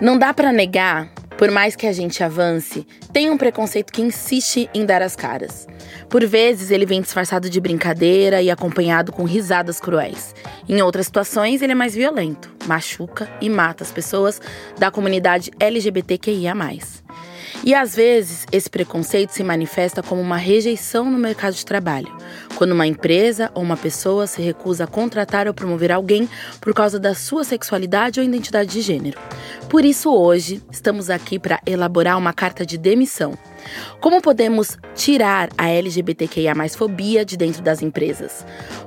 Não dá para negar, por mais que a gente avance, tem um preconceito que insiste em dar as caras. Por vezes ele vem disfarçado de brincadeira e acompanhado com risadas cruéis. Em outras situações, ele é mais violento, machuca e mata as pessoas da comunidade LGBTQIA. E às vezes, esse preconceito se manifesta como uma rejeição no mercado de trabalho, quando uma empresa ou uma pessoa se recusa a contratar ou promover alguém por causa da sua sexualidade ou identidade de gênero. Por isso, hoje, estamos aqui para elaborar uma carta de demissão. Como podemos tirar a LGBTQIA fobia de dentro das empresas?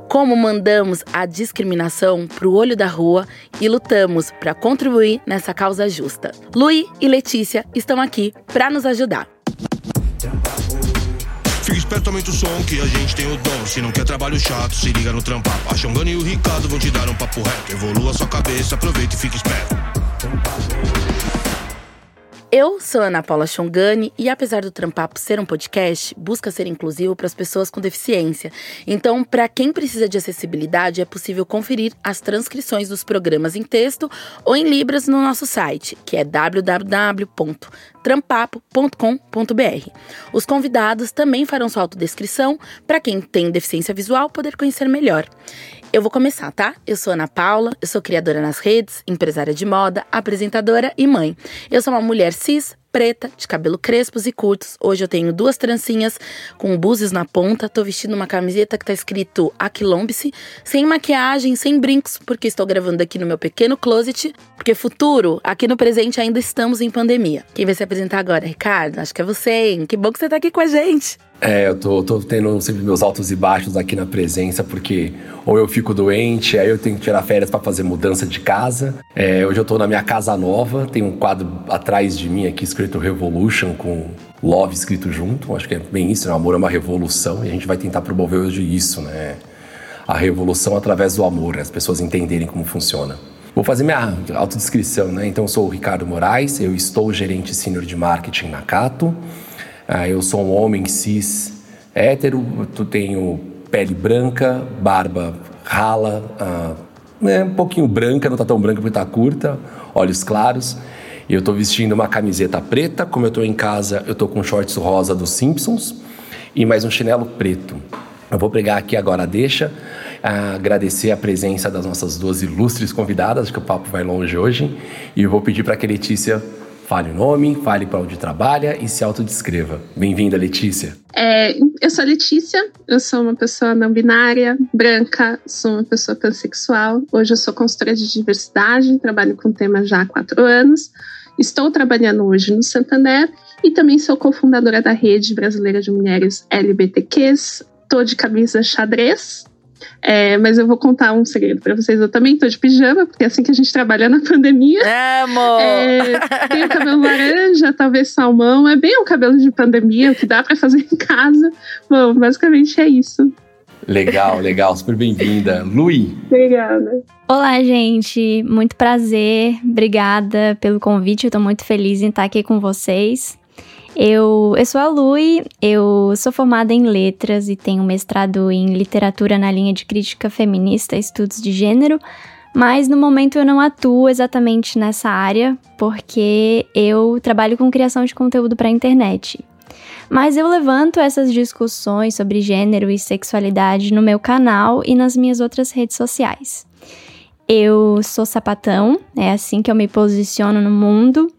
Como mandamos a discriminação para o olho da rua e lutamos para contribuir nessa causa justa? Lui e Letícia estão aqui para nos ajudar. Fica esperto, aumenta o som que a gente tem o dom. Se não quer trabalho chato, se liga no trampar. A Xongana e o Ricardo vão te dar um papo reto. Evolua sua cabeça, aproveita e fica esperto. Eu sou Ana Paula Chongani e apesar do Trampapo ser um podcast, busca ser inclusivo para as pessoas com deficiência. Então, para quem precisa de acessibilidade, é possível conferir as transcrições dos programas em texto ou em libras no nosso site, que é www.trampapo.com.br. Os convidados também farão sua autodescrição para quem tem deficiência visual poder conhecer melhor. Eu vou começar, tá? Eu sou Ana Paula, eu sou criadora nas redes, empresária de moda, apresentadora e mãe. Eu sou uma mulher cis, preta, de cabelo crespos e curtos. Hoje eu tenho duas trancinhas com búzios na ponta. Tô vestindo uma camiseta que tá escrito Aquilombice, sem maquiagem, sem brincos, porque estou gravando aqui no meu pequeno closet. Porque futuro, aqui no presente ainda estamos em pandemia. Quem vai se apresentar agora, Ricardo? Acho que é você, hein? Que bom que você tá aqui com a gente. É, eu tô, tô, tendo sempre meus altos e baixos aqui na presença, porque ou eu fico doente, aí eu tenho que tirar férias para fazer mudança de casa. É, hoje eu tô na minha casa nova, tem um quadro atrás de mim aqui escrito Revolution com Love escrito junto. Acho que é bem isso, né? O amor é uma revolução e a gente vai tentar promover hoje isso, né? A revolução através do amor, as pessoas entenderem como funciona. Vou fazer minha autodescrição, né? Então, eu sou o Ricardo Moraes, eu estou gerente sênior de marketing na Cato. Ah, eu sou um homem cis hétero, tu tenho pele branca, barba rala, ah, né, um pouquinho branca, não tá tão branca porque tá curta, olhos claros. E eu tô vestindo uma camiseta preta, como eu tô em casa, eu tô com shorts rosa dos Simpsons e mais um chinelo preto. Eu vou pregar aqui agora deixa, ah, agradecer a presença das nossas duas ilustres convidadas, que o papo vai longe hoje, e eu vou pedir para que a Letícia Fale o nome, fale para onde trabalha e se autodescreva. Bem-vinda, Letícia. É, eu sou a Letícia, eu sou uma pessoa não binária, branca, sou uma pessoa pansexual. Hoje eu sou consultora de diversidade, trabalho com o tema já há quatro anos. Estou trabalhando hoje no Santander e também sou cofundadora da Rede Brasileira de Mulheres LGBTQs. Estou de camisa xadrez, é, mas eu vou contar um segredo para vocês. Eu também tô de pijama, porque é assim que a gente trabalha na pandemia. Amo! É, tenho cabelo laranja, talvez salmão. É bem o cabelo de pandemia, o que dá para fazer em casa. Bom, basicamente é isso. Legal, legal. Super bem-vinda. Lui. Obrigada. Olá, gente. Muito prazer. Obrigada pelo convite. Eu tô muito feliz em estar aqui com vocês. Eu, eu sou a Lui, eu sou formada em letras e tenho mestrado em literatura na linha de crítica feminista, estudos de gênero, mas no momento eu não atuo exatamente nessa área, porque eu trabalho com criação de conteúdo para a internet. Mas eu levanto essas discussões sobre gênero e sexualidade no meu canal e nas minhas outras redes sociais. Eu sou sapatão, é assim que eu me posiciono no mundo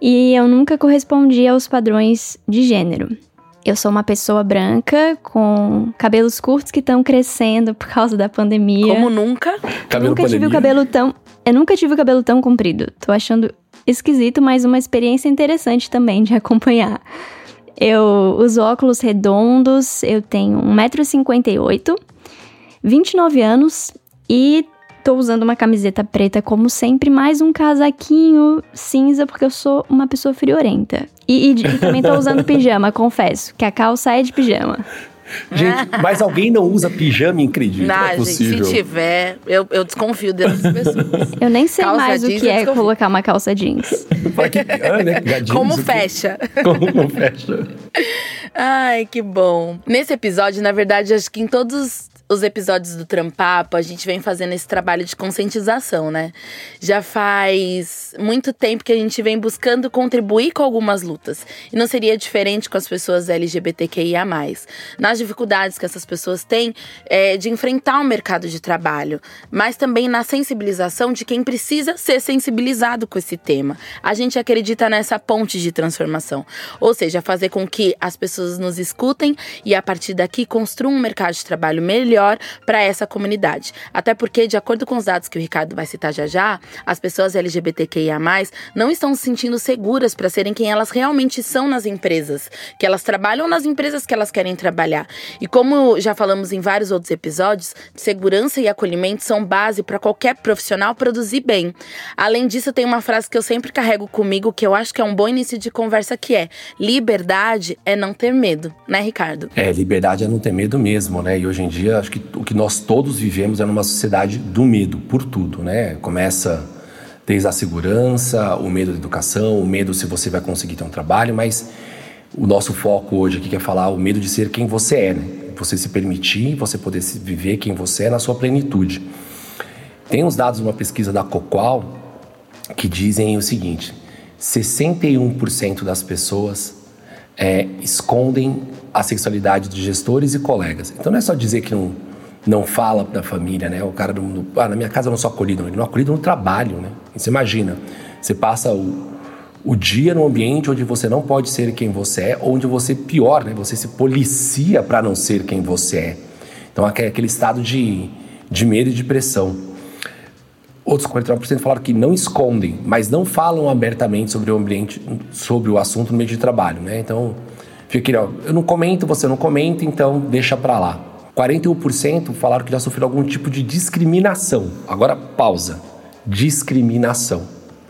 e eu nunca correspondi aos padrões de gênero. Eu sou uma pessoa branca com cabelos curtos que estão crescendo por causa da pandemia. Como nunca? Cabelo nunca pandemia. tive o cabelo tão. Eu nunca tive o cabelo tão comprido. Tô achando esquisito, mas uma experiência interessante também de acompanhar. Eu uso óculos redondos, eu tenho 1,58m, 29 anos e Tô usando uma camiseta preta como sempre, mais um casaquinho cinza, porque eu sou uma pessoa friorenta. E, e, e também tô usando pijama, confesso, que a calça é de pijama. Gente, mas alguém não usa pijama, incrível. Não, não é gente, se tiver, eu, eu desconfio dessas pessoas. Eu nem sei Calça mais o jeans, que é desconfio. colocar uma calça jeans. Que- ah, né? Gadinhos, Como fecha? Como fecha? Ai, que bom. Nesse episódio, na verdade, acho que em todos os episódios do Trampapo, a gente vem fazendo esse trabalho de conscientização, né? Já faz muito tempo que a gente vem buscando contribuir com algumas lutas. E não seria diferente com as pessoas LGBTQIA. Nas dificuldades que essas pessoas têm é, de enfrentar o mercado de trabalho, mas também na sensibilização de quem precisa ser sensibilizado com esse tema. A gente acredita nessa ponte de transformação, ou seja, fazer com que as pessoas nos escutem e a partir daqui construam um mercado de trabalho melhor melhor para essa comunidade. Até porque, de acordo com os dados que o Ricardo vai citar já já, as pessoas LGBTQIA não estão se sentindo seguras para serem quem elas realmente são nas empresas, que elas trabalham nas empresas que elas querem trabalhar. E como já falamos em vários outros episódios, segurança e acolhimento são base para qualquer profissional produzir bem. Além disso, tem uma frase que eu sempre carrego comigo que eu acho que é um bom início de conversa que é: liberdade é não ter medo, né, Ricardo? É, liberdade é não ter medo mesmo, né? E hoje em dia acho que o que nós todos vivemos é numa sociedade do medo por tudo, né? Começa desde a segurança, o medo da educação, o medo se você vai conseguir ter um trabalho, mas o nosso foco hoje aqui é falar o medo de ser quem você é, né? Você se permitir, você poder viver quem você é na sua plenitude. Tem uns dados de uma pesquisa da Coqual que dizem o seguinte: 61% das pessoas é, escondem a sexualidade de gestores e colegas. Então não é só dizer que não, não fala da família, né? O cara, do, ah, na minha casa eu não sou acolhido, ele não é acolhido no trabalho, né? E você imagina, você passa o, o dia num ambiente onde você não pode ser quem você é, onde você, pior, né? Você se policia para não ser quem você é. Então, aquele estado de, de medo e de pressão. Outros 49% falaram que não escondem, mas não falam abertamente sobre o ambiente, sobre o assunto no meio de trabalho, né? Então, Fica aqui, ó, eu não comento, você não comenta, então deixa pra lá. 41% falaram que já sofreram algum tipo de discriminação. Agora, pausa. Discriminação.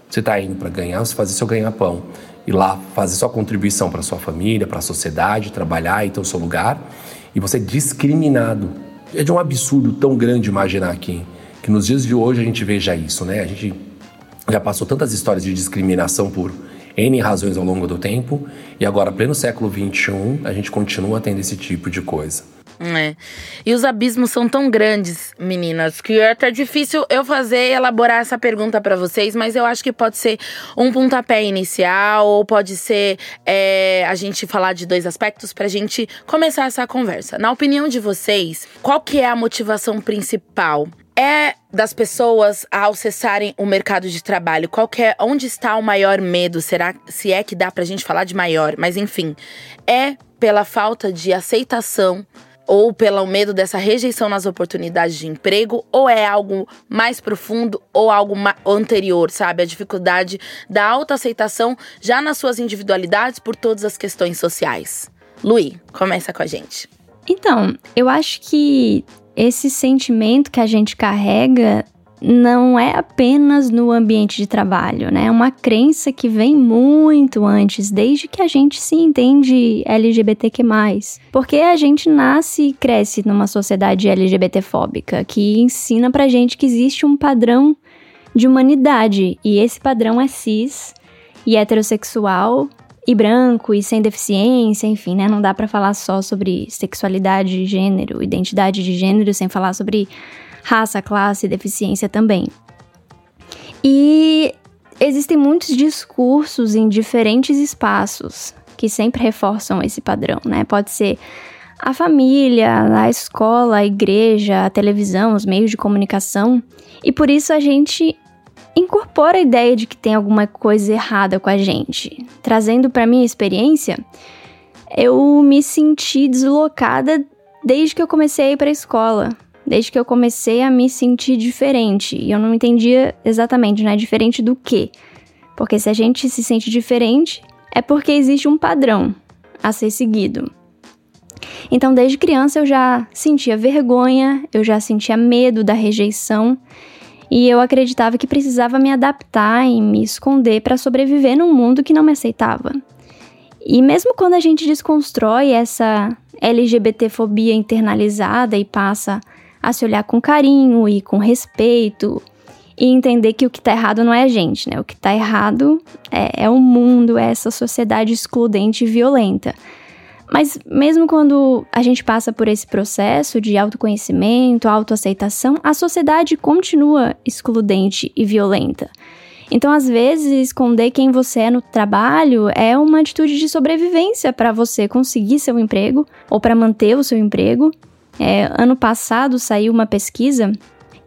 Você está indo para ganhar, você fazer seu ganha-pão. Ir lá fazer sua contribuição para sua família, para a sociedade, trabalhar e ter o seu lugar. E você é discriminado. É de um absurdo tão grande imaginar aqui que nos dias de hoje a gente veja isso, né? A gente já passou tantas histórias de discriminação por N razões ao longo do tempo, e agora, pleno século XXI, a gente continua tendo esse tipo de coisa. É. E os abismos são tão grandes, meninas, que é até difícil eu fazer elaborar essa pergunta para vocês, mas eu acho que pode ser um pontapé inicial, ou pode ser é, a gente falar de dois aspectos pra gente começar essa conversa. Na opinião de vocês, qual que é a motivação principal é das pessoas ao acessarem o mercado de trabalho? Qual é, onde está o maior medo? Será se é que dá pra gente falar de maior? Mas enfim, é pela falta de aceitação ou pelo medo dessa rejeição nas oportunidades de emprego, ou é algo mais profundo ou algo anterior, sabe? A dificuldade da autoaceitação já nas suas individualidades por todas as questões sociais. Luí, começa com a gente. Então, eu acho que esse sentimento que a gente carrega não é apenas no ambiente de trabalho, né? É uma crença que vem muito antes, desde que a gente se entende LGBTQ+. Porque a gente nasce e cresce numa sociedade LGBTfóbica, que ensina pra gente que existe um padrão de humanidade, e esse padrão é cis e heterossexual e branco e sem deficiência, enfim, né? Não dá para falar só sobre sexualidade de gênero, identidade de gênero, sem falar sobre raça, classe e deficiência também. E existem muitos discursos em diferentes espaços que sempre reforçam esse padrão, né? Pode ser a família, a escola, a igreja, a televisão, os meios de comunicação. E por isso a gente incorpora a ideia de que tem alguma coisa errada com a gente. Trazendo para minha experiência, eu me senti deslocada desde que eu comecei a ir para a escola, desde que eu comecei a me sentir diferente. E eu não entendia exatamente, né? Diferente do quê? Porque se a gente se sente diferente, é porque existe um padrão a ser seguido. Então, desde criança eu já sentia vergonha, eu já sentia medo da rejeição e eu acreditava que precisava me adaptar e me esconder para sobreviver num mundo que não me aceitava. E mesmo quando a gente desconstrói essa LGBTfobia internalizada e passa a se olhar com carinho e com respeito e entender que o que tá errado não é a gente, né? O que tá errado é, é o mundo, é essa sociedade excludente e violenta. Mas mesmo quando a gente passa por esse processo de autoconhecimento, autoaceitação, a sociedade continua excludente e violenta. Então, às vezes, esconder quem você é no trabalho é uma atitude de sobrevivência para você conseguir seu emprego ou para manter o seu emprego. É, ano passado saiu uma pesquisa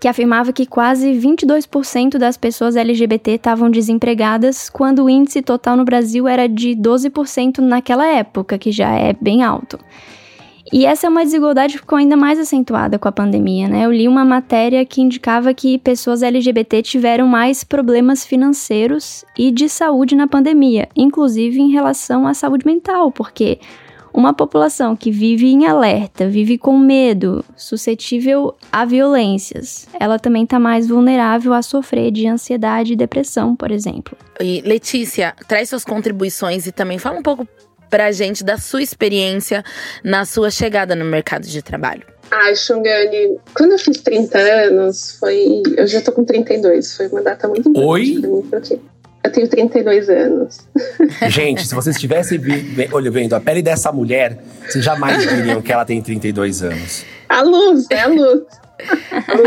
que afirmava que quase 22% das pessoas LGBT estavam desempregadas, quando o índice total no Brasil era de 12% naquela época, que já é bem alto. E essa é uma desigualdade que ficou ainda mais acentuada com a pandemia, né? Eu li uma matéria que indicava que pessoas LGBT tiveram mais problemas financeiros e de saúde na pandemia, inclusive em relação à saúde mental, porque uma população que vive em alerta, vive com medo, suscetível a violências, ela também está mais vulnerável a sofrer de ansiedade e depressão, por exemplo. E Letícia, traz suas contribuições e também fala um pouco pra gente da sua experiência na sua chegada no mercado de trabalho. Ai, Xungani, quando eu fiz 30 anos, foi. Eu já tô com 32, foi uma data muito importante Oi? pra mim, porque eu tenho 32 anos. Gente, se vocês estivessem vendo a pele dessa mulher, vocês jamais diriam que ela tem 32 anos. A luz, é a luz.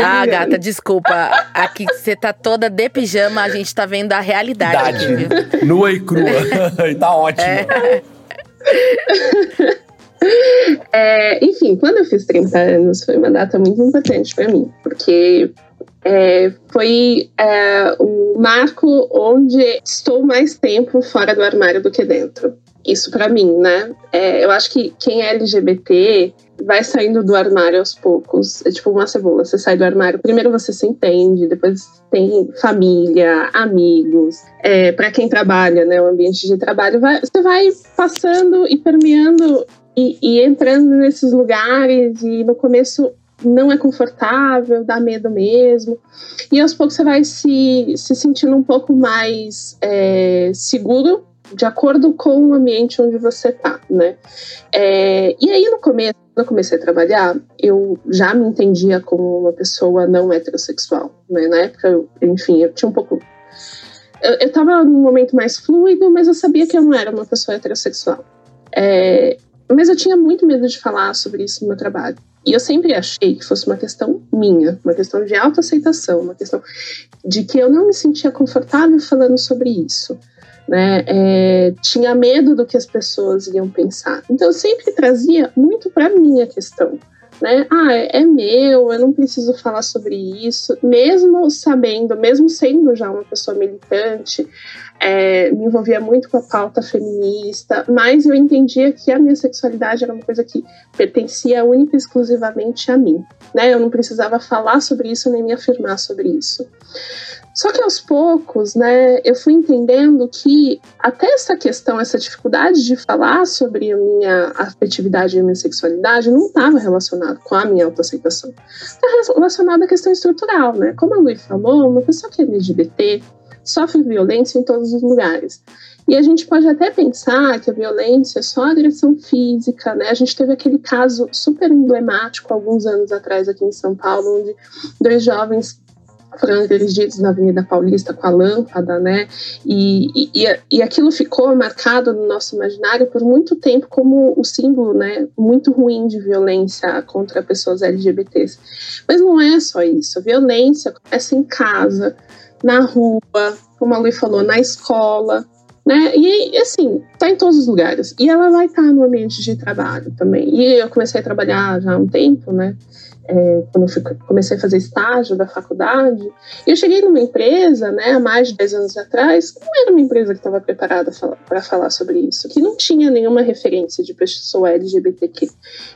Ah, gata, desculpa. Aqui você tá toda de pijama, a gente tá vendo a realidade. Idade, aqui, viu? nua e crua. e tá ótimo. É, enfim, quando eu fiz 30 anos, foi uma data muito importante para mim, porque é, foi é, o marco onde estou mais tempo fora do armário do que dentro. Isso para mim, né? É, eu acho que quem é LGBT vai saindo do armário aos poucos. É tipo uma cebola. Você sai do armário, primeiro você se entende, depois tem família, amigos. É, para quem trabalha, né? O ambiente de trabalho, vai, você vai passando e permeando e, e entrando nesses lugares e no começo não é confortável, dá medo mesmo. E aos poucos você vai se, se sentindo um pouco mais é, seguro de acordo com o ambiente onde você tá, né? É, e aí no começo, quando eu comecei a trabalhar, eu já me entendia como uma pessoa não heterossexual, né? Na época, eu, enfim, eu tinha um pouco eu, eu tava num momento mais fluido, mas eu sabia que eu não era uma pessoa heterossexual. É, mas eu tinha muito medo de falar sobre isso no meu trabalho. E eu sempre achei que fosse uma questão minha, uma questão de autoaceitação, uma questão de que eu não me sentia confortável falando sobre isso. Né? É, tinha medo do que as pessoas iam pensar. Então eu sempre trazia muito para mim a questão. Né? Ah, é, é meu, eu não preciso falar sobre isso, mesmo sabendo, mesmo sendo já uma pessoa militante, é, me envolvia muito com a pauta feminista, mas eu entendia que a minha sexualidade era uma coisa que pertencia única e exclusivamente a mim. Né? Eu não precisava falar sobre isso nem me afirmar sobre isso. Só que aos poucos, né, eu fui entendendo que até essa questão, essa dificuldade de falar sobre a minha afetividade e a minha sexualidade não estava relacionado com a minha autoaceitação. Está relacionado à questão estrutural, né? Como a Luiz falou, uma pessoa que é LGBT sofre violência em todos os lugares. E a gente pode até pensar que a violência é só agressão física, né? A gente teve aquele caso super emblemático alguns anos atrás aqui em São Paulo, onde dois jovens foram agredidos na Avenida Paulista com a lâmpada, né? E, e, e aquilo ficou marcado no nosso imaginário por muito tempo como o símbolo, né? Muito ruim de violência contra pessoas LGBTs. Mas não é só isso. A violência começa em casa, na rua, como a Lui falou, na escola, né? E assim, tá em todos os lugares. E ela vai estar tá no ambiente de trabalho também. E eu comecei a trabalhar já há um tempo, né? É, quando eu comecei a fazer estágio da faculdade, e eu cheguei numa empresa, né, há mais de 10 anos atrás, que não era uma empresa que estava preparada para falar sobre isso, que não tinha nenhuma referência de pessoa LGBTQ.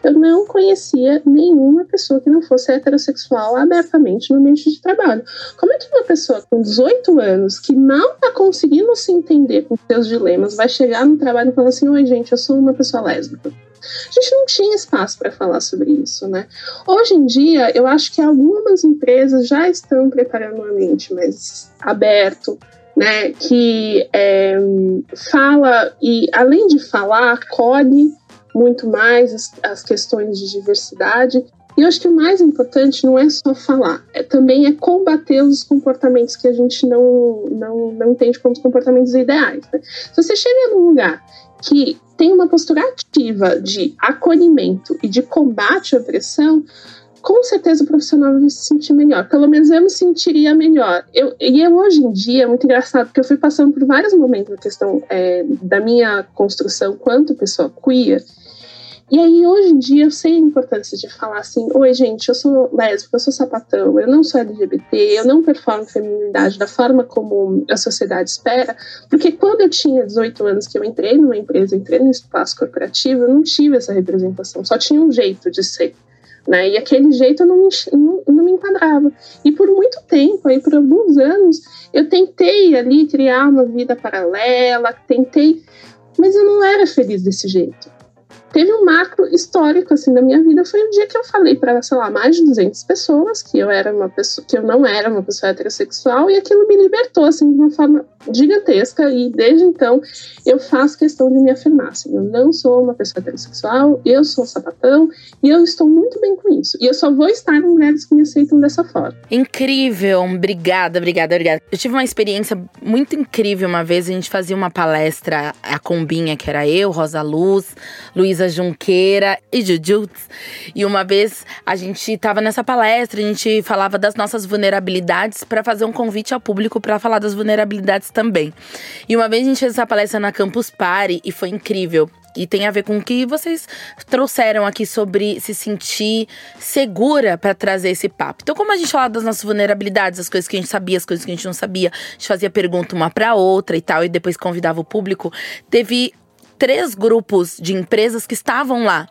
Eu não conhecia nenhuma pessoa que não fosse heterossexual abertamente no ambiente de trabalho. Como é que uma pessoa com 18 anos, que não está conseguindo se entender com seus dilemas, vai chegar no trabalho e falar assim: Oi, gente, eu sou uma pessoa lésbica? A gente não tinha espaço para falar sobre isso, né? Hoje em dia, eu acho que algumas empresas já estão preparando um ambiente mais aberto, né? Que é, fala e, além de falar, acolhe muito mais as, as questões de diversidade e eu acho que o mais importante não é só falar, é, também é combater os comportamentos que a gente não, não, não entende como comportamentos ideais. Né? Se você chega num lugar que tem uma postura ativa de acolhimento e de combate à opressão, com certeza o profissional vai se sentir melhor. Pelo menos eu me sentiria melhor. Eu, e eu, hoje em dia, é muito engraçado, porque eu fui passando por vários momentos na questão é, da minha construção quanto pessoa queer, e aí, hoje em dia, eu sei a importância de falar assim: oi, gente, eu sou lésbica, eu sou sapatão, eu não sou LGBT, eu não performo feminilidade da forma como a sociedade espera. Porque quando eu tinha 18 anos, que eu entrei numa empresa, entrei no espaço corporativo, eu não tive essa representação, só tinha um jeito de ser. Né? E aquele jeito eu não, não, não me enquadrava. E por muito tempo, aí por alguns anos, eu tentei ali criar uma vida paralela, tentei, mas eu não era feliz desse jeito teve um marco histórico assim na minha vida. Foi o dia que eu falei para sei lá mais de 200 pessoas que eu era uma pessoa que eu não era uma pessoa heterossexual e aquilo me libertou assim de uma forma gigantesca. E desde então eu faço questão de me afirmar assim, eu não sou uma pessoa heterossexual eu sou um sapatão e eu estou muito bem com isso. E eu só vou estar com mulheres que me aceitam dessa forma. Incrível! Obrigada obrigada obrigada. Eu tive uma experiência muito incrível uma vez a gente fazia uma palestra a combinha que era eu Rosa Luz Luísa Luísa Junqueira e Jujutsu. E uma vez a gente estava nessa palestra, a gente falava das nossas vulnerabilidades para fazer um convite ao público para falar das vulnerabilidades também. E uma vez a gente fez essa palestra na Campus Party e foi incrível. E tem a ver com o que vocês trouxeram aqui sobre se sentir segura para trazer esse papo. Então, como a gente falava das nossas vulnerabilidades, as coisas que a gente sabia, as coisas que a gente não sabia, a gente fazia pergunta uma para outra e tal, e depois convidava o público, teve três grupos de empresas que estavam lá.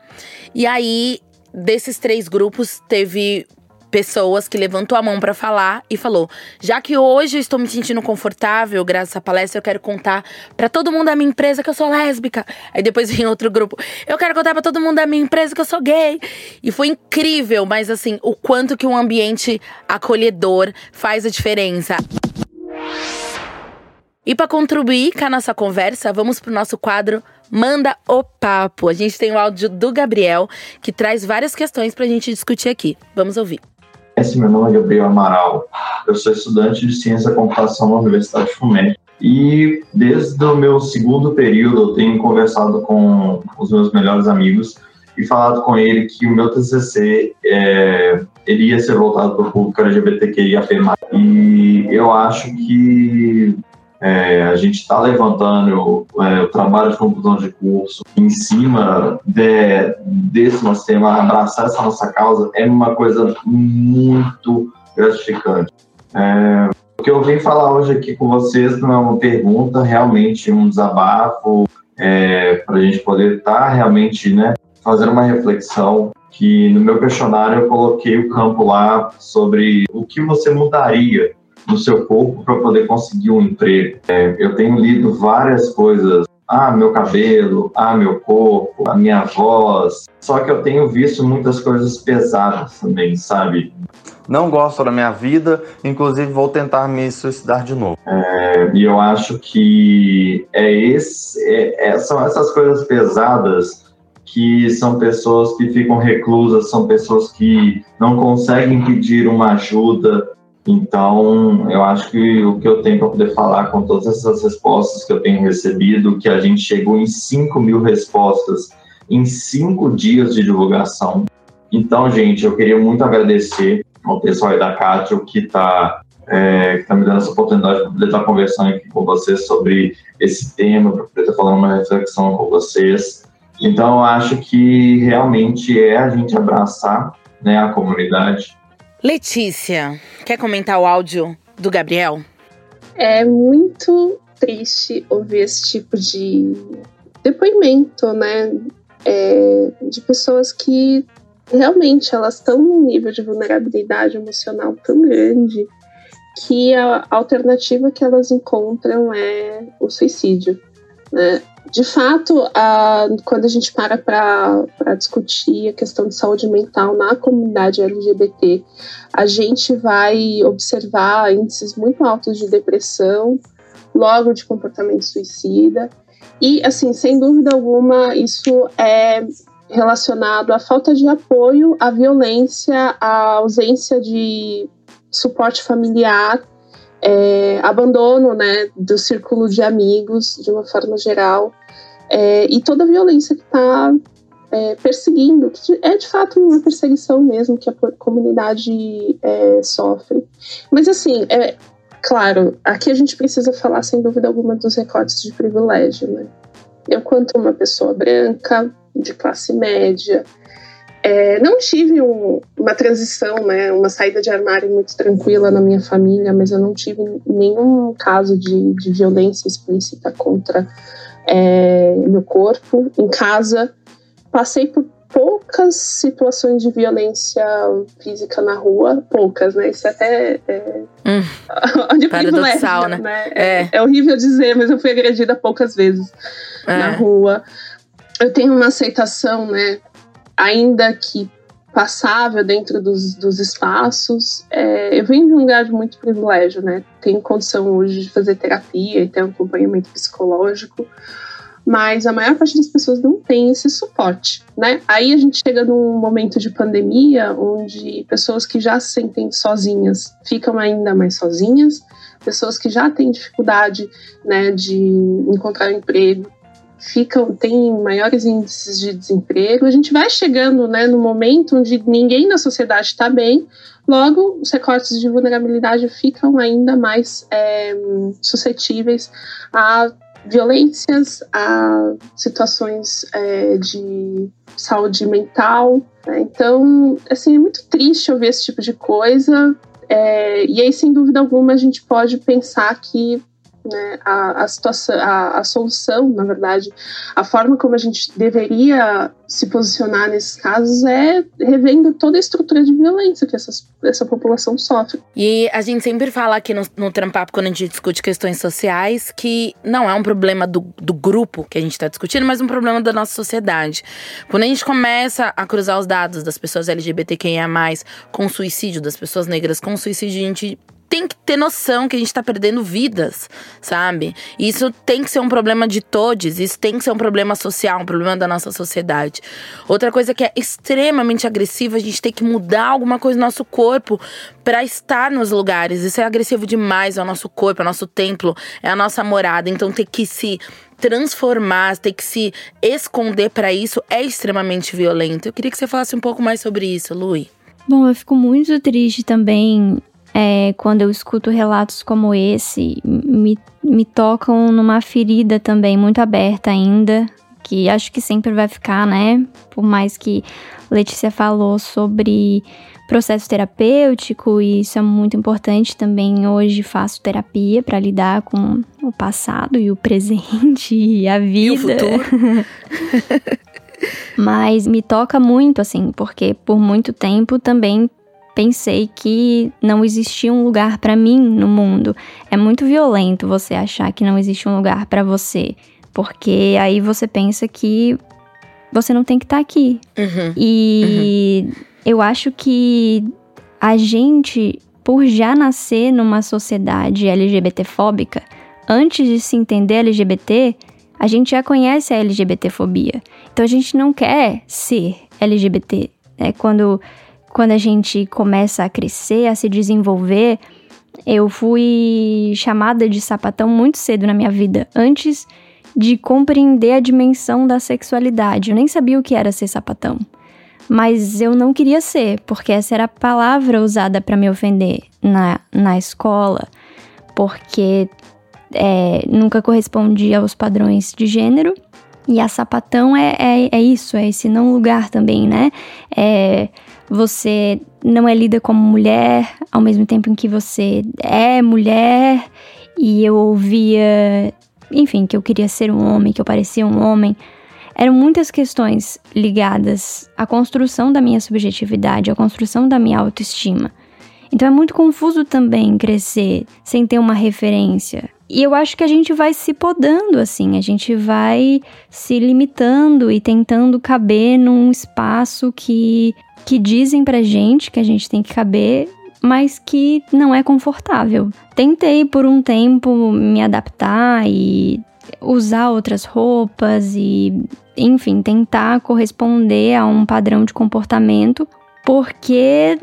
E aí, desses três grupos, teve pessoas que levantou a mão para falar e falou: "Já que hoje eu estou me sentindo confortável graças essa palestra, eu quero contar para todo mundo da minha empresa que eu sou lésbica". Aí depois vem outro grupo: "Eu quero contar para todo mundo da minha empresa que eu sou gay". E foi incrível, mas assim, o quanto que um ambiente acolhedor faz a diferença. E para contribuir com a nossa conversa, vamos pro nosso quadro Manda o Papo. A gente tem o áudio do Gabriel, que traz várias questões para a gente discutir aqui. Vamos ouvir. Esse meu nome é Gabriel Amaral. Eu sou estudante de Ciência da Computação na Universidade FUMEC. E desde o meu segundo período eu tenho conversado com os meus melhores amigos e falado com ele que o meu TCC é, ele ia ser voltado para o público LGBTQIA+. E eu acho que é, a gente está levantando é, o trabalho de conclusão de curso em cima de, desse nosso tema, abraçar essa nossa causa é uma coisa muito gratificante. É, o que eu vim falar hoje aqui com vocês não é uma pergunta, realmente um desabafo, é, para a gente poder estar tá realmente né, fazendo uma reflexão que no meu questionário eu coloquei o campo lá sobre o que você mudaria no seu corpo para poder conseguir um emprego. É, eu tenho lido várias coisas. Ah, meu cabelo, ah, meu corpo, a minha voz. Só que eu tenho visto muitas coisas pesadas também, sabe? Não gosto da minha vida, inclusive vou tentar me suicidar de novo. É, e eu acho que é esse, é, é, são essas coisas pesadas que são pessoas que ficam reclusas, são pessoas que não conseguem pedir uma ajuda, então, eu acho que o que eu tenho para poder falar com todas essas respostas que eu tenho recebido, que a gente chegou em 5 mil respostas em cinco dias de divulgação. Então, gente, eu queria muito agradecer ao pessoal aí da Cátio que está é, tá me dando essa oportunidade para poder estar conversando aqui com vocês sobre esse tema, para poder estar falando uma reflexão com vocês. Então, eu acho que realmente é a gente abraçar né, a comunidade, Letícia, quer comentar o áudio do Gabriel? É muito triste ouvir esse tipo de depoimento, né? É, de pessoas que realmente elas estão num nível de vulnerabilidade emocional tão grande que a alternativa que elas encontram é o suicídio. Né? De fato, a, quando a gente para para discutir a questão de saúde mental na comunidade LGBT, a gente vai observar índices muito altos de depressão, logo de comportamento suicida. E, assim, sem dúvida alguma, isso é relacionado à falta de apoio, à violência, à ausência de suporte familiar é, abandono né, do círculo de amigos, de uma forma geral. É, e toda a violência que está é, perseguindo, que é de fato uma perseguição mesmo que a comunidade é, sofre. Mas assim, é claro, aqui a gente precisa falar sem dúvida alguma dos recortes de privilégio, né? Eu, quanto uma pessoa branca, de classe média, é, não tive um, uma transição, né, uma saída de armário muito tranquila na minha família, mas eu não tive nenhum caso de, de violência explícita contra é, meu corpo. Em casa, passei por poucas situações de violência física na rua, poucas, né? Isso até é, hum, de paradoxal, né? né? É, é. é, horrível dizer, mas eu fui agredida poucas vezes é. na rua. Eu tenho uma aceitação, né? Ainda que passável dentro dos, dos espaços. É, eu venho de um lugar de muito privilégio, né? Tenho condição hoje de fazer terapia e ter um acompanhamento psicológico mas a maior parte das pessoas não tem esse suporte, né? Aí a gente chega num momento de pandemia onde pessoas que já se sentem sozinhas ficam ainda mais sozinhas, pessoas que já têm dificuldade, né, de encontrar um emprego ficam têm maiores índices de desemprego. A gente vai chegando, né, no momento onde ninguém na sociedade está bem, Logo, os recortes de vulnerabilidade ficam ainda mais é, suscetíveis a violências, a situações é, de saúde mental. Né? Então, assim, é muito triste ouvir esse tipo de coisa. É, e aí, sem dúvida alguma, a gente pode pensar que né, a, a situação, a, a, solução, na verdade, a forma como a gente deveria se posicionar nesses casos é revendo toda a estrutura de violência que essa população sofre. E a gente sempre fala aqui no, no Trampap, quando a gente discute questões sociais, que não é um problema do, do grupo que a gente está discutindo, mas um problema da nossa sociedade. Quando a gente começa a cruzar os dados das pessoas LGBTQIA, com suicídio, das pessoas negras com suicídio, a gente tem que ter noção que a gente tá perdendo vidas, sabe? Isso tem que ser um problema de todos, isso tem que ser um problema social, um problema da nossa sociedade. Outra coisa que é extremamente agressiva, a gente tem que mudar alguma coisa no nosso corpo para estar nos lugares. Isso é agressivo demais ao nosso corpo, ao nosso templo, é a nossa morada. Então tem que se transformar, ter que se esconder para isso é extremamente violento. Eu queria que você falasse um pouco mais sobre isso, Lui. Bom, eu fico muito triste também é, quando eu escuto relatos como esse, me, me tocam numa ferida também muito aberta ainda, que acho que sempre vai ficar, né? Por mais que Letícia falou sobre processo terapêutico, e isso é muito importante também. Hoje faço terapia para lidar com o passado e o presente e a vida. E o futuro. Mas me toca muito, assim, porque por muito tempo também pensei que não existia um lugar para mim no mundo. É muito violento você achar que não existe um lugar para você, porque aí você pensa que você não tem que estar tá aqui. Uhum. E uhum. eu acho que a gente, por já nascer numa sociedade LGBTfóbica, antes de se entender LGBT, a gente já conhece a LGBTfobia. Então a gente não quer ser LGBT. Né? Quando quando a gente começa a crescer, a se desenvolver, eu fui chamada de sapatão muito cedo na minha vida, antes de compreender a dimensão da sexualidade. Eu nem sabia o que era ser sapatão. Mas eu não queria ser, porque essa era a palavra usada para me ofender na, na escola, porque é, nunca correspondia aos padrões de gênero. E a sapatão é, é, é isso, é esse não lugar também, né? É você não é lida como mulher, ao mesmo tempo em que você é mulher, e eu ouvia, enfim, que eu queria ser um homem, que eu parecia um homem. Eram muitas questões ligadas à construção da minha subjetividade, à construção da minha autoestima. Então é muito confuso também crescer sem ter uma referência. E eu acho que a gente vai se podando assim, a gente vai se limitando e tentando caber num espaço que que dizem pra gente que a gente tem que caber, mas que não é confortável. Tentei por um tempo me adaptar e usar outras roupas e, enfim, tentar corresponder a um padrão de comportamento, porque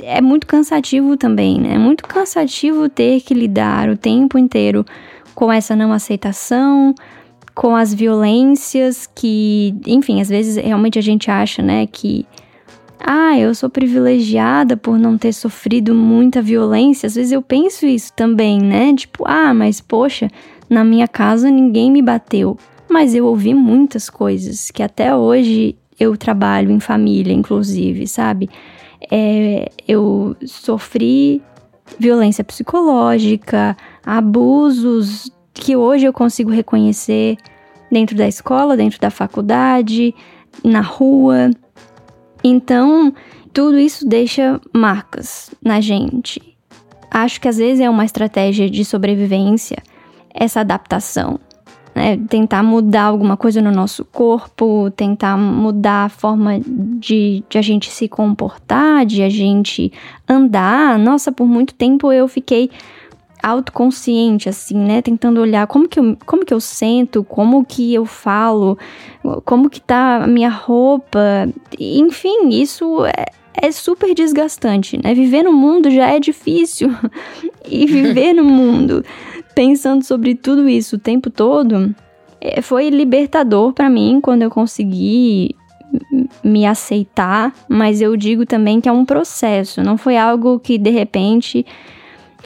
é muito cansativo também, né? É muito cansativo ter que lidar o tempo inteiro com essa não aceitação, com as violências que, enfim, às vezes realmente a gente acha, né, que ah, eu sou privilegiada por não ter sofrido muita violência. Às vezes eu penso isso também, né? Tipo, ah, mas poxa, na minha casa ninguém me bateu. Mas eu ouvi muitas coisas que até hoje eu trabalho em família, inclusive, sabe? É, eu sofri violência psicológica, abusos que hoje eu consigo reconhecer dentro da escola, dentro da faculdade, na rua. Então, tudo isso deixa marcas na gente. Acho que às vezes é uma estratégia de sobrevivência essa adaptação. Né? Tentar mudar alguma coisa no nosso corpo, tentar mudar a forma de, de a gente se comportar, de a gente andar. Nossa, por muito tempo eu fiquei autoconsciente, assim, né? Tentando olhar como que, eu, como que eu sento, como que eu falo, como que tá a minha roupa. Enfim, isso é, é super desgastante, né? Viver no mundo já é difícil. e viver no mundo pensando sobre tudo isso o tempo todo é, foi libertador para mim quando eu consegui me aceitar, mas eu digo também que é um processo, não foi algo que de repente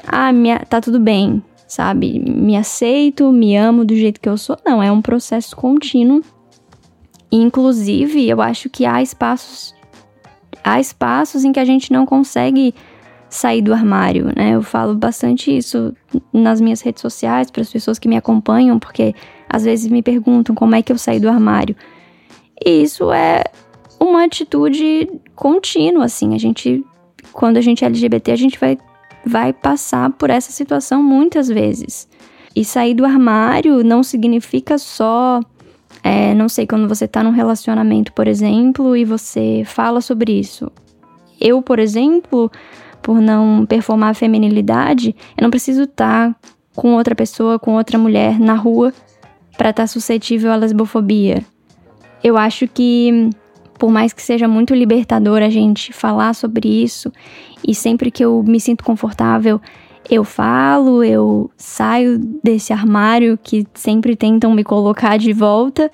ah, minha, tá tudo bem, sabe? Me aceito, me amo do jeito que eu sou. Não, é um processo contínuo. Inclusive, eu acho que há espaços há espaços em que a gente não consegue sair do armário, né? Eu falo bastante isso nas minhas redes sociais para as pessoas que me acompanham, porque às vezes me perguntam como é que eu saí do armário. E isso é uma atitude contínua, assim. A gente, quando a gente é LGBT, a gente vai vai passar por essa situação muitas vezes. E sair do armário não significa só, é, não sei, quando você tá num relacionamento, por exemplo, e você fala sobre isso. Eu, por exemplo, por não performar a feminilidade, eu não preciso estar tá com outra pessoa, com outra mulher na rua para estar tá suscetível à lesbofobia. Eu acho que por mais que seja muito libertador a gente falar sobre isso, e sempre que eu me sinto confortável, eu falo, eu saio desse armário que sempre tentam me colocar de volta,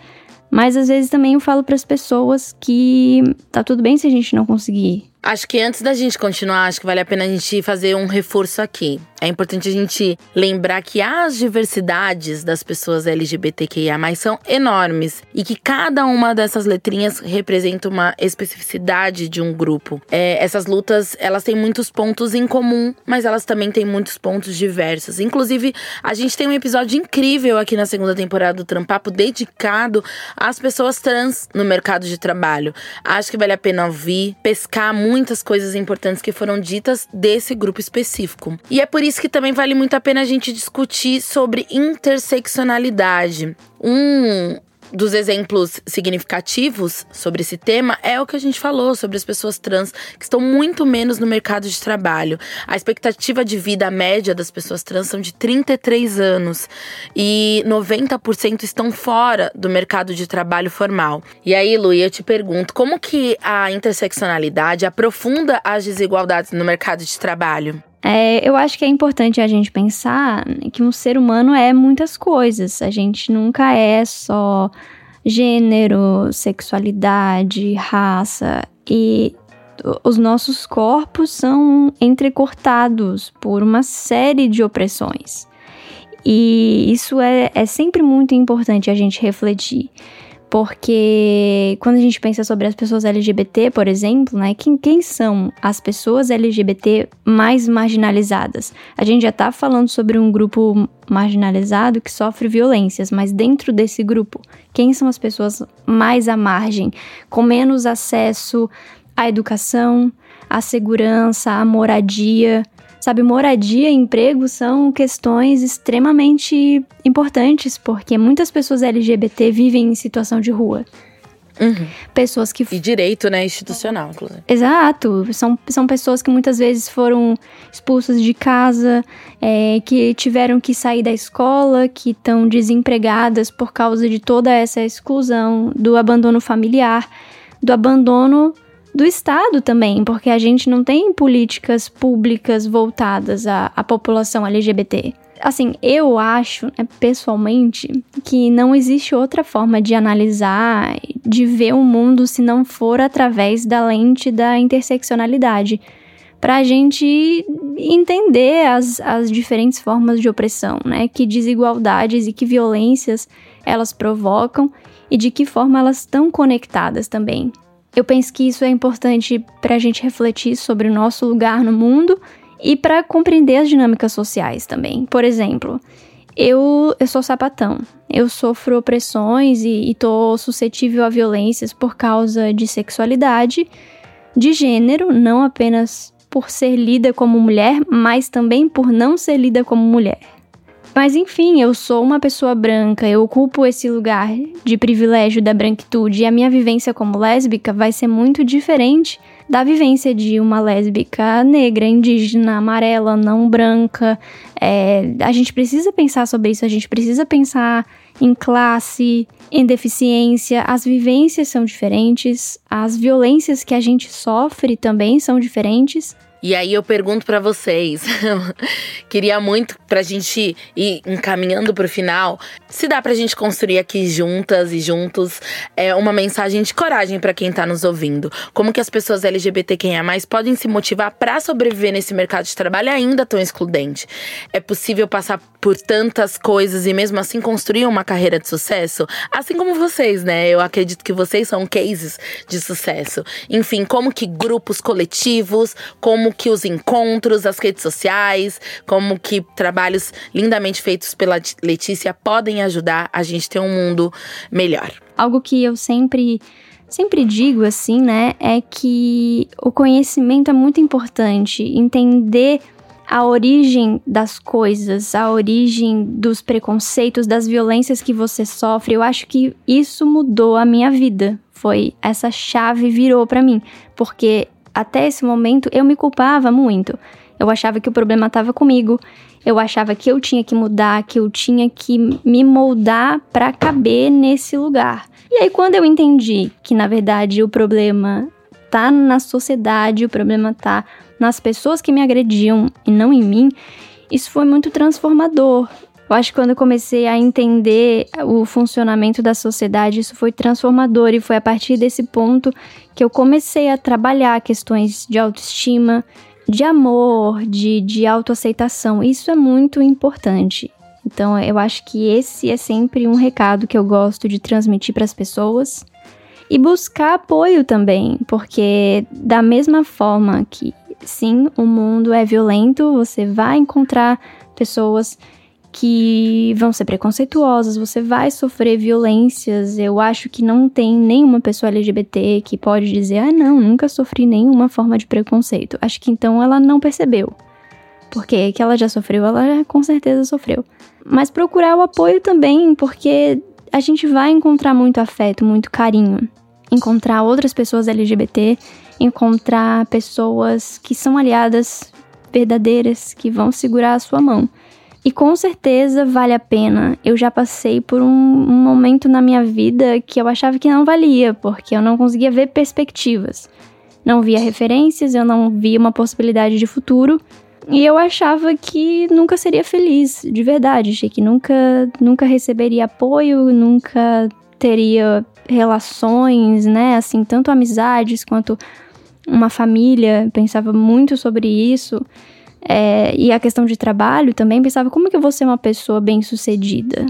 mas às vezes também eu falo para as pessoas que tá tudo bem se a gente não conseguir. Acho que antes da gente continuar, acho que vale a pena a gente fazer um reforço aqui. É importante a gente lembrar que as diversidades das pessoas LGBTQIA são enormes e que cada uma dessas letrinhas representa uma especificidade de um grupo. É, essas lutas, elas têm muitos pontos em comum, mas elas também têm muitos pontos diversos. Inclusive, a gente tem um episódio incrível aqui na segunda temporada do Trampapo dedicado às pessoas trans no mercado de trabalho. Acho que vale a pena ouvir, pescar muitas coisas importantes que foram ditas desse grupo específico. E é por isso que também vale muito a pena a gente discutir sobre interseccionalidade. Um dos exemplos significativos sobre esse tema é o que a gente falou sobre as pessoas trans que estão muito menos no mercado de trabalho. A expectativa de vida média das pessoas trans são de 33 anos e 90% estão fora do mercado de trabalho formal. E aí, Lu, eu te pergunto, como que a interseccionalidade aprofunda as desigualdades no mercado de trabalho? É, eu acho que é importante a gente pensar que um ser humano é muitas coisas. A gente nunca é só gênero, sexualidade, raça. E os nossos corpos são entrecortados por uma série de opressões. E isso é, é sempre muito importante a gente refletir. Porque quando a gente pensa sobre as pessoas LGBT, por exemplo, né, quem, quem são as pessoas LGBT mais marginalizadas? A gente já está falando sobre um grupo marginalizado que sofre violências, mas dentro desse grupo, quem são as pessoas mais à margem, com menos acesso à educação, à segurança, à moradia, Sabe, moradia e emprego são questões extremamente importantes, porque muitas pessoas LGBT vivem em situação de rua. Uhum. Pessoas que. E direito, né? Institucional, inclusive. Exato. São, são pessoas que muitas vezes foram expulsas de casa, é, que tiveram que sair da escola, que estão desempregadas por causa de toda essa exclusão, do abandono familiar, do abandono do Estado também, porque a gente não tem políticas públicas voltadas à, à população LGBT. assim, eu acho, né, pessoalmente, que não existe outra forma de analisar, de ver o mundo se não for através da lente da interseccionalidade. Para a gente entender as, as diferentes formas de opressão, né? Que desigualdades e que violências elas provocam e de que forma elas estão conectadas também. Eu penso que isso é importante para a gente refletir sobre o nosso lugar no mundo e para compreender as dinâmicas sociais também. Por exemplo, eu, eu sou sapatão. Eu sofro opressões e, estou suscetível a violências por causa de sexualidade, de gênero, não apenas por ser lida como mulher, mas também por não ser lida como mulher. Mas enfim, eu sou uma pessoa branca, eu ocupo esse lugar de privilégio da branquitude e a minha vivência como lésbica vai ser muito diferente da vivência de uma lésbica negra, indígena, amarela, não branca. É, a gente precisa pensar sobre isso, a gente precisa pensar em classe, em deficiência. As vivências são diferentes, as violências que a gente sofre também são diferentes. E aí eu pergunto para vocês, queria muito pra gente ir encaminhando pro final, se dá pra gente construir aqui juntas e juntos é, uma mensagem de coragem para quem tá nos ouvindo. Como que as pessoas LGBTQIA+, podem se motivar para sobreviver nesse mercado de trabalho ainda tão excludente. É possível passar por tantas coisas e mesmo assim construir uma carreira de sucesso? Assim como vocês, né? Eu acredito que vocês são cases de sucesso. Enfim, como que grupos coletivos, como que os encontros, as redes sociais, como que trabalhos lindamente feitos pela Letícia podem ajudar a gente ter um mundo melhor. Algo que eu sempre sempre digo assim, né, é que o conhecimento é muito importante, entender a origem das coisas, a origem dos preconceitos, das violências que você sofre. Eu acho que isso mudou a minha vida. Foi essa chave virou para mim, porque até esse momento eu me culpava muito. Eu achava que o problema estava comigo. Eu achava que eu tinha que mudar, que eu tinha que me moldar para caber nesse lugar. E aí quando eu entendi que na verdade o problema tá na sociedade, o problema tá nas pessoas que me agrediam e não em mim, isso foi muito transformador. Eu acho que quando eu comecei a entender o funcionamento da sociedade, isso foi transformador e foi a partir desse ponto que eu comecei a trabalhar questões de autoestima, de amor, de, de autoaceitação. Isso é muito importante. Então, eu acho que esse é sempre um recado que eu gosto de transmitir para as pessoas. E buscar apoio também, porque da mesma forma que, sim, o mundo é violento, você vai encontrar pessoas que vão ser preconceituosas, você vai sofrer violências. Eu acho que não tem nenhuma pessoa LGBT que pode dizer: ah, não, nunca sofri nenhuma forma de preconceito. Acho que então ela não percebeu. Porque que ela já sofreu, ela com certeza sofreu. Mas procurar o apoio também, porque a gente vai encontrar muito afeto, muito carinho. Encontrar outras pessoas LGBT, encontrar pessoas que são aliadas verdadeiras, que vão segurar a sua mão. E com certeza vale a pena. Eu já passei por um, um, momento na minha vida que eu achava que não valia, porque eu não conseguia ver perspectivas. Não via referências, eu não via uma possibilidade de futuro. E eu achava que nunca seria feliz, de verdade. Achei que nunca, nunca receberia apoio, nunca teria relações, né? Assim, tanto amizades quanto uma família. Pensava muito sobre isso. É, e a questão de trabalho também, pensava como que eu vou ser uma pessoa bem sucedida.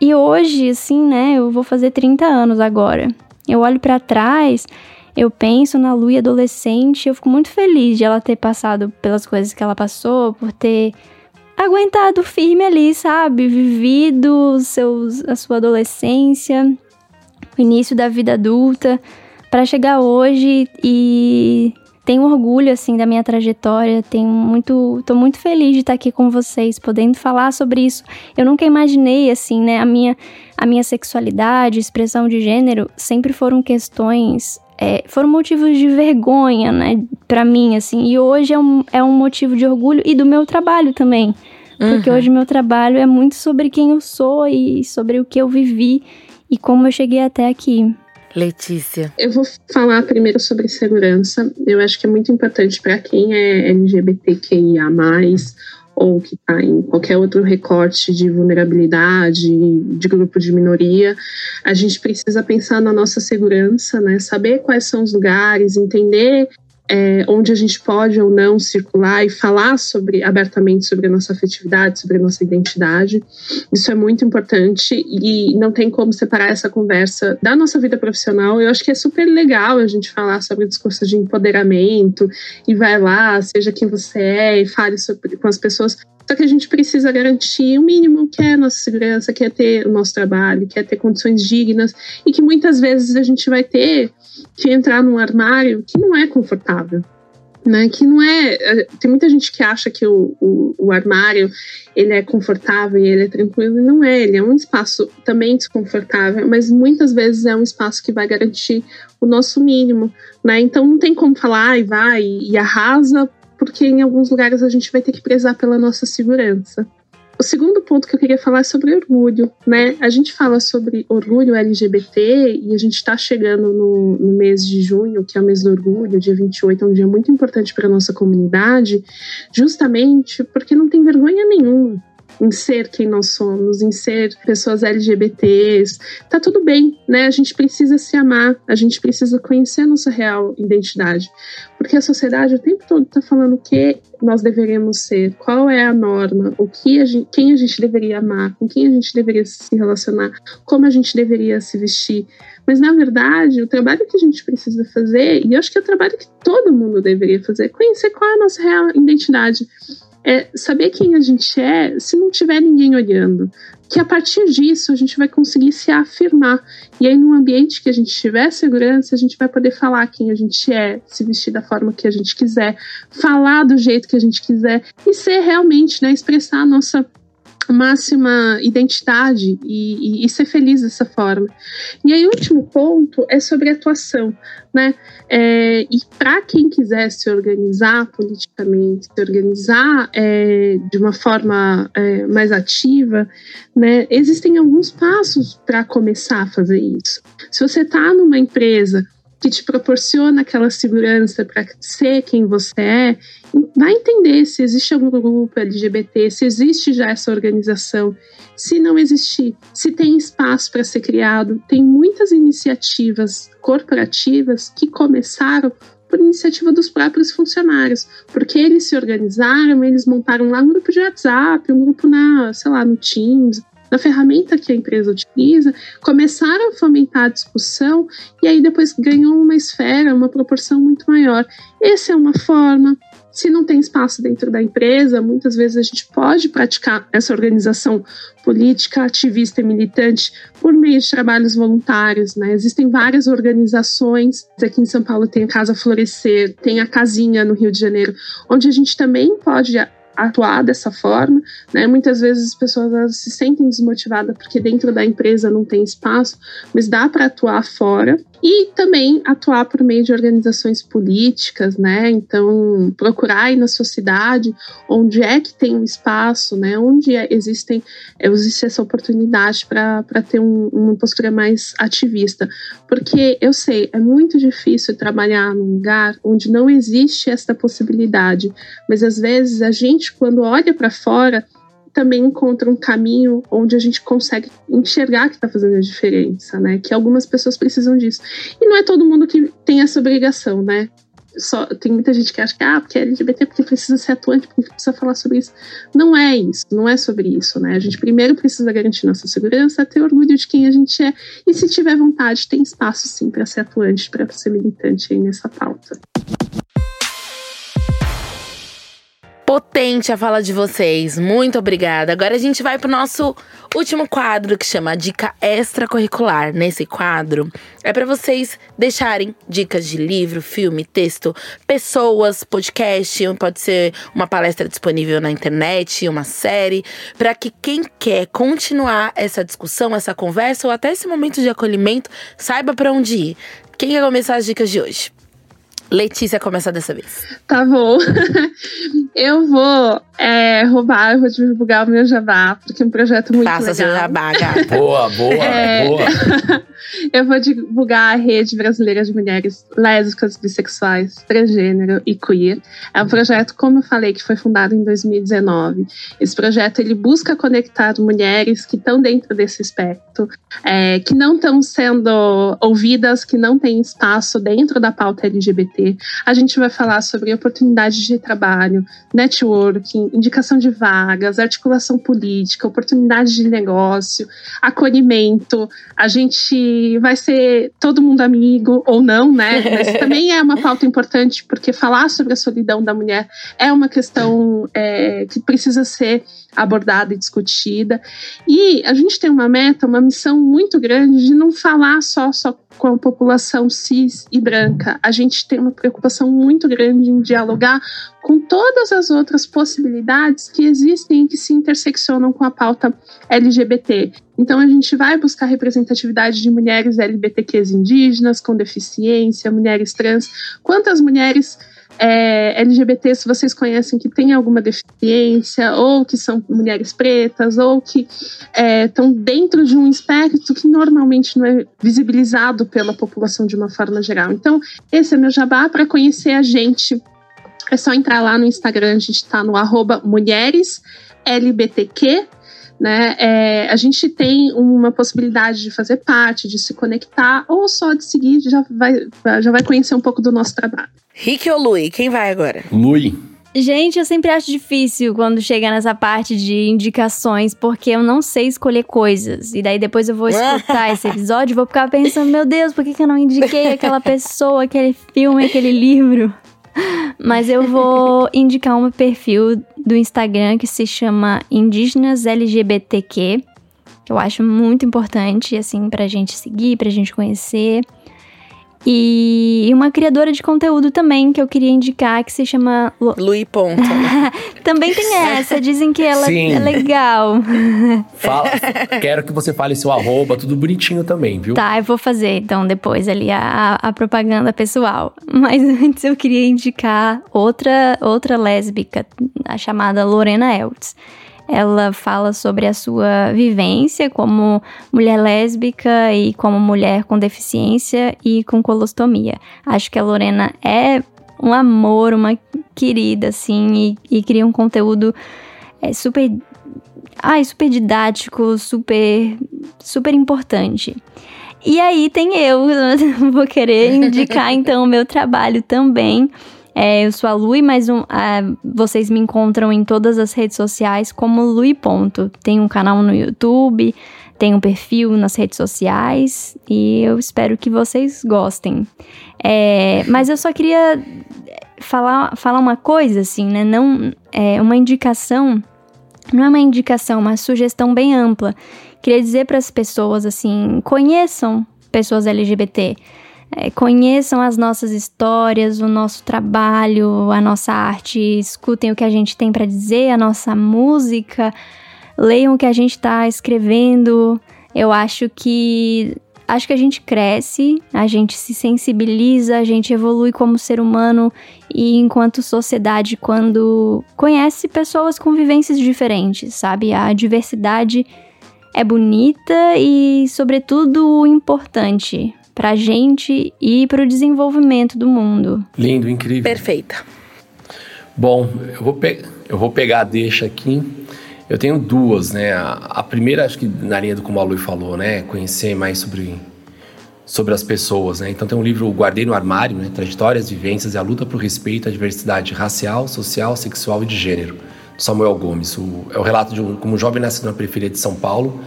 E hoje, assim, né, eu vou fazer 30 anos agora. Eu olho para trás, eu penso na Lu adolescente, eu fico muito feliz de ela ter passado pelas coisas que ela passou, por ter aguentado firme ali, sabe? Vivido seus, a sua adolescência, o início da vida adulta, para chegar hoje e tenho orgulho assim da minha trajetória, tenho muito, tô muito feliz de estar aqui com vocês, podendo falar sobre isso. Eu nunca imaginei assim, né, a minha a minha sexualidade, expressão de gênero sempre foram questões é, foram motivos de vergonha, né, para mim, assim, e hoje é um, é um motivo de orgulho e do meu trabalho também, porque uhum. hoje meu trabalho é muito sobre quem eu sou e sobre o que eu vivi e como eu cheguei até aqui. Letícia. Eu vou falar primeiro sobre segurança. Eu acho que é muito importante para quem é LGBTQIA, ou que está em qualquer outro recorte de vulnerabilidade, de grupo de minoria, a gente precisa pensar na nossa segurança, né? Saber quais são os lugares, entender é, onde a gente pode ou não circular e falar sobre abertamente sobre a nossa afetividade, sobre a nossa identidade. Isso é muito importante e não tem como separar essa conversa da nossa vida profissional. Eu acho que é super legal a gente falar sobre discurso de empoderamento e vai lá, seja quem você é e fale sobre, com as pessoas. Só que a gente precisa garantir o mínimo que é a nossa segurança, que é ter o nosso trabalho, que é ter condições dignas e que muitas vezes a gente vai ter que entrar num armário que não é confortável. Né, que não é. é tem muita gente que acha que o, o, o, armário ele é confortável e ele é tranquilo, e não é. Ele é um espaço também desconfortável, mas muitas vezes é um espaço que vai garantir o nosso mínimo. Né? Então não tem como falar e vai e arrasa, porque em alguns lugares a gente vai ter que prezar pela nossa segurança. O segundo ponto que eu queria falar é sobre orgulho, né? A gente fala sobre orgulho LGBT e a gente está chegando no, no, mês de junho, que é o mês do orgulho, dia 28, é um dia muito importante para a nossa comunidade, justamente porque não tem vergonha nenhuma em ser quem nós somos, em ser pessoas LGBTs. Tá tudo bem, né? A gente precisa se amar, a gente precisa conhecer a nossa real identidade. Porque a sociedade o tempo todo tá falando o que nós deveríamos ser, qual é a norma, o que a gente, quem a gente deveria amar, com quem a gente deveria se relacionar, como a gente deveria se vestir. Mas na verdade, o trabalho que a gente precisa fazer, e eu acho que é o trabalho que todo mundo deveria fazer, é conhecer qual é a nossa real identidade é saber quem a gente é se não tiver ninguém olhando. Que a partir disso a gente vai conseguir se afirmar. E aí, num ambiente que a gente tiver segurança, a gente vai poder falar quem a gente é, se vestir da forma que a gente quiser, falar do jeito que a gente quiser e ser realmente, né, expressar a nossa máxima identidade e, e, e, ser feliz dessa forma. E aí, o último ponto é sobre atuação, né? É, e para quem quiser se organizar politicamente, se organizar é, de uma forma é, mais ativa, né? Existem alguns passos para começar a fazer isso. Se você está numa empresa que te proporciona aquela segurança para ser quem você é, vai entender se existe algum grupo LGBT, se existe já essa organização. Se não existir, se tem espaço para ser criado, tem muitas iniciativas corporativas que começaram por iniciativa dos próprios funcionários, porque eles se organizaram, eles montaram lá um grupo de WhatsApp, um grupo na, sei lá, no Teams, na ferramenta que a empresa utiliza, começaram a fomentar a discussão e aí depois ganhou uma esfera, uma proporção muito maior. Essa é uma forma. Se não tem espaço dentro da empresa, muitas vezes a gente pode praticar essa organização política, ativista e militante por meio de trabalhos voluntários. Né? Existem várias organizações. Aqui em São Paulo tem a Casa Florescer, tem a Casinha no Rio de Janeiro, onde a gente também pode atuar dessa forma, né? Muitas vezes as pessoas se sentem desmotivadas porque dentro da empresa não tem espaço, mas dá para atuar fora e também atuar por meio de organizações políticas, né? Então, procurar aí na sua cidade onde é que tem um espaço, né? Onde é, existem, existe essa oportunidade para ter um, uma postura mais ativista. Porque eu sei, é muito difícil trabalhar num lugar onde não existe essa possibilidade, mas às vezes a gente, quando olha para fora, também encontra um caminho onde a gente consegue enxergar que está fazendo a diferença, né? Que algumas pessoas precisam disso. E não é todo mundo que tem essa obrigação, né? Só, tem muita gente que acha que, ah, porque é LGBT, porque precisa ser atuante, porque precisa falar sobre isso. Não é isso, não é sobre isso, né? A gente primeiro precisa garantir nossa segurança, ter orgulho de quem a gente é, e se tiver vontade, tem espaço sim para ser atuante, para ser militante aí nessa pauta. Potente a fala de vocês. Muito obrigada. Agora a gente vai pro nosso último quadro que chama Dica Extracurricular. Nesse quadro é para vocês deixarem dicas de livro, filme, texto, pessoas, podcast, pode ser uma palestra disponível na internet, uma série, para que quem quer continuar essa discussão, essa conversa ou até esse momento de acolhimento saiba para onde ir. Quem quer começar as dicas de hoje? Letícia começa dessa vez. Tá bom. eu vou é, roubar, eu vou divulgar o meu jabá, porque é um projeto muito Faça legal. seu jabá, gata. Boa, boa, É. boa. Eu vou divulgar a Rede Brasileira de Mulheres Lésbicas, Bissexuais, Transgênero e Queer. É um projeto, como eu falei, que foi fundado em 2019. Esse projeto ele busca conectar mulheres que estão dentro desse espectro, é, que não estão sendo ouvidas, que não têm espaço dentro da pauta LGBT. A gente vai falar sobre oportunidades de trabalho, networking, indicação de vagas, articulação política, oportunidades de negócio, acolhimento. A gente vai ser todo mundo amigo ou não, né? Mas também é uma pauta importante porque falar sobre a solidão da mulher é uma questão é, que precisa ser abordada e discutida. E a gente tem uma meta, uma missão muito grande de não falar só, só com a população cis e branca. A gente tem uma preocupação muito grande em dialogar com todas as outras possibilidades que existem e que se interseccionam com a pauta LGBT. Então a gente vai buscar representatividade de mulheres LGBTQs indígenas com deficiência, mulheres trans, quantas mulheres é, LGBT, se vocês conhecem que têm alguma deficiência, ou que são mulheres pretas, ou que estão dentro de um espectro que normalmente não é visibilizado pela população de uma forma geral. Então, esse é meu jabá para conhecer a gente. É só entrar lá no Instagram, a gente está no arroba. Né? É, a gente tem uma possibilidade de fazer parte, de se conectar, ou só de seguir, já vai, já vai conhecer um pouco do nosso trabalho. Rick ou Lui? Quem vai agora? Lui. Gente, eu sempre acho difícil quando chega nessa parte de indicações, porque eu não sei escolher coisas. E daí depois eu vou escutar esse episódio e vou ficar pensando, meu Deus, por que, que eu não indiquei aquela pessoa, aquele filme, aquele livro? Mas eu vou indicar um perfil do Instagram que se chama Indígenas LGBTQ, que eu acho muito importante, assim, pra gente seguir, pra gente conhecer. E uma criadora de conteúdo também que eu queria indicar, que se chama. Lo- Lui Ponto. Também tem essa, dizem que ela Sim. é legal. Fala, quero que você fale seu arroba, tudo bonitinho também, viu? Tá, eu vou fazer então depois ali a, a propaganda pessoal. Mas antes eu queria indicar outra, outra lésbica, a chamada Lorena Eltz. Ela fala sobre a sua vivência como mulher lésbica e como mulher com deficiência e com colostomia. Acho que a Lorena é um amor, uma querida, assim, e, e cria um conteúdo é, super. Ai, super didático, super. super importante. E aí tem eu, vou querer indicar então o meu trabalho também. É, eu sou a Lui, mas um, vocês me encontram em todas as redes sociais como Lui Ponto. Tem um canal no YouTube, tem um perfil nas redes sociais e eu espero que vocês gostem. É, mas eu só queria falar, falar uma coisa assim, né? Não é uma indicação, não é uma indicação, uma sugestão bem ampla. Queria dizer para as pessoas assim, conheçam pessoas LGBT. É, conheçam as nossas histórias, o nosso trabalho, a nossa arte, escutem o que a gente tem para dizer, a nossa música, leiam o que a gente está escrevendo. Eu acho que acho que a gente cresce, a gente se sensibiliza, a gente evolui como ser humano e enquanto sociedade quando conhece pessoas com vivências diferentes, sabe? A diversidade é bonita e, sobretudo, importante pra gente e pro desenvolvimento do mundo. Lindo, incrível. Perfeita. Bom, eu vou, pe- eu vou pegar a deixa aqui. Eu tenho duas, né? A, a primeira, acho que na linha do como a Lui falou, né? Conhecer mais sobre, sobre as pessoas, né? Então tem um livro o Guardei no Armário, né? Trajetórias, Vivências e a Luta por Respeito à Diversidade Racial, Social, Sexual e de Gênero, Samuel Gomes. O, é o relato de um, como um jovem nascido na periferia de São Paulo,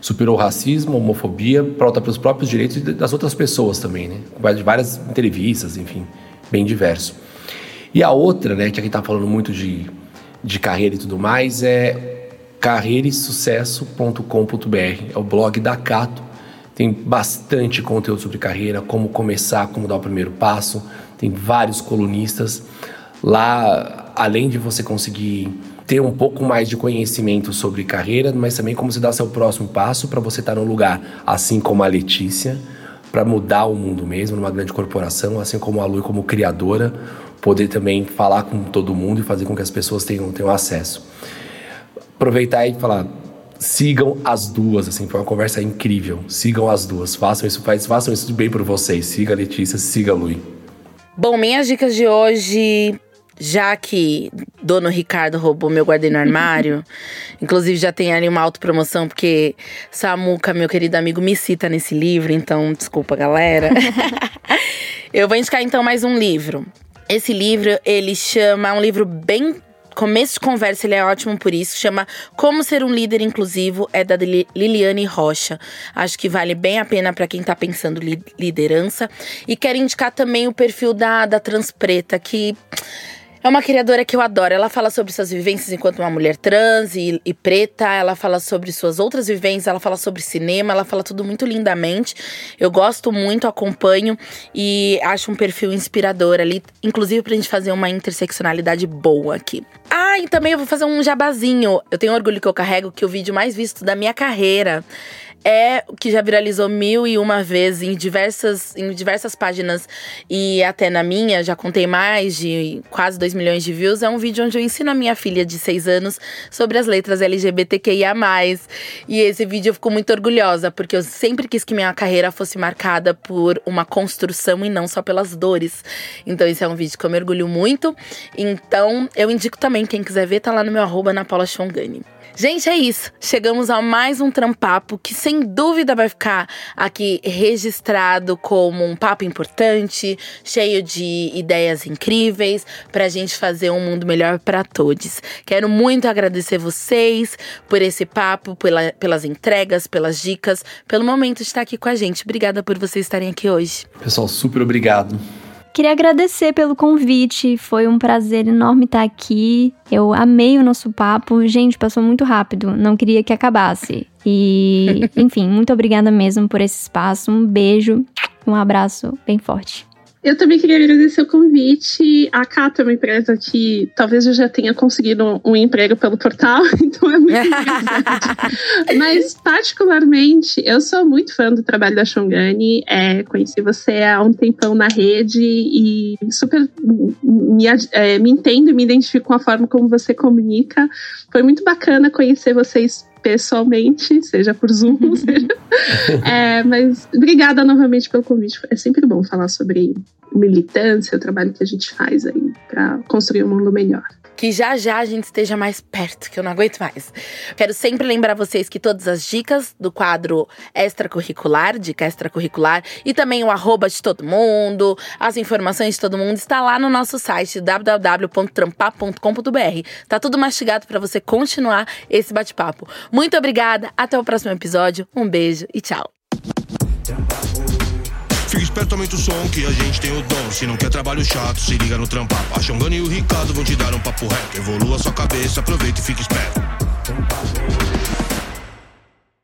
superou o racismo, a homofobia, lutar pelos próprios direitos e das outras pessoas também, né? Com várias entrevistas, enfim, bem diverso. E a outra, né, que aqui tá falando muito de, de carreira e tudo mais, é carreiresucesso.com.br. É o blog da Cato. Tem bastante conteúdo sobre carreira, como começar, como dar o primeiro passo. Tem vários colunistas. Lá, além de você conseguir ter um pouco mais de conhecimento sobre carreira, mas também como você dar seu próximo passo para você estar no lugar, assim como a Letícia, para mudar o mundo mesmo numa grande corporação, assim como a Lu como criadora, poder também falar com todo mundo e fazer com que as pessoas tenham, tenham acesso. Aproveitar e falar, sigam as duas, assim, foi uma conversa incrível. Sigam as duas, façam isso, façam isso bem por vocês. Siga a Letícia, siga a Lu. Bom, minhas dicas de hoje já que Dono Ricardo roubou meu guardei no armário, inclusive já tem ali uma autopromoção, porque Samuca, meu querido amigo, me cita nesse livro, então desculpa, galera. Eu vou indicar então mais um livro. Esse livro, ele chama, é um livro bem começo de conversa, ele é ótimo por isso. Chama Como Ser um Líder Inclusivo, é da Liliane Rocha. Acho que vale bem a pena para quem tá pensando li liderança. E quero indicar também o perfil da, da Trans Preta, que é uma criadora que eu adoro. Ela fala sobre suas vivências enquanto uma mulher trans e, e, preta. Ela fala sobre suas outras vivências. Ela fala sobre cinema. Ela fala tudo muito lindamente. Eu gosto muito, acompanho e acho um perfil inspirador ali. Inclusive pra gente fazer uma interseccionalidade boa aqui. Ah, e também eu vou fazer um jabazinho. Eu tenho orgulho que eu carrego que o vídeo mais visto da minha carreira é o que já viralizou mil e uma vezes em diversas, em diversas páginas e até na minha, já contei mais de quase 2 milhões de views. É um vídeo onde eu ensino a minha filha de 6 anos sobre as letras LGBTQIA. E esse vídeo eu fico muito orgulhosa, porque eu sempre quis que minha carreira fosse marcada por uma construção e não só pelas dores. Então, esse é um vídeo que eu me orgulho muito. Então, eu indico também, quem quiser ver, tá lá no meu arroba na Paula. Gente, é isso. Chegamos a mais um trampapo que sem dúvida vai ficar aqui registrado como um papo importante, cheio de ideias incríveis pra gente fazer um mundo melhor para todos. Quero muito agradecer vocês por esse papo, pela, pelas entregas, pelas dicas, pelo momento de estar aqui com a gente. Obrigada por vocês estarem aqui hoje. Pessoal, super obrigado. Queria agradecer pelo convite, foi um prazer enorme estar aqui. Eu amei o nosso papo. Gente, passou muito rápido, não queria que acabasse. E, enfim, muito obrigada mesmo por esse espaço. Um beijo, um abraço bem forte. Eu também queria agradecer o convite. A Cata é uma empresa que talvez eu já tenha conseguido um emprego pelo portal, então é muito interessante. Mas, particularmente, eu sou muito fã do trabalho da Shongani. É, conheci você há um tempão na rede e super me, é, me entendo e me identifico com a forma como você comunica. Foi muito bacana conhecer vocês pessoalmente, seja por Zoom, seja. É, mas obrigada novamente pelo convite. É sempre bom falar sobre militância, o trabalho que a gente faz aí para construir um mundo melhor que já já a gente esteja mais perto, que eu não aguento mais. Quero sempre lembrar vocês que todas as dicas do quadro extracurricular, dica extracurricular, e também o arroba de todo mundo, as informações de todo mundo, está lá no nosso site www.trampar.com.br. Tá tudo mastigado para você continuar esse bate-papo. Muito obrigada, até o próximo episódio, um beijo e tchau. Esperto, aumenta o som que a gente tem o dom. Se não quer trabalho chato, se liga no trampar. A Xongana e o Ricardo vão te dar um papo reto. Evolua sua cabeça, aproveita e fica esperto.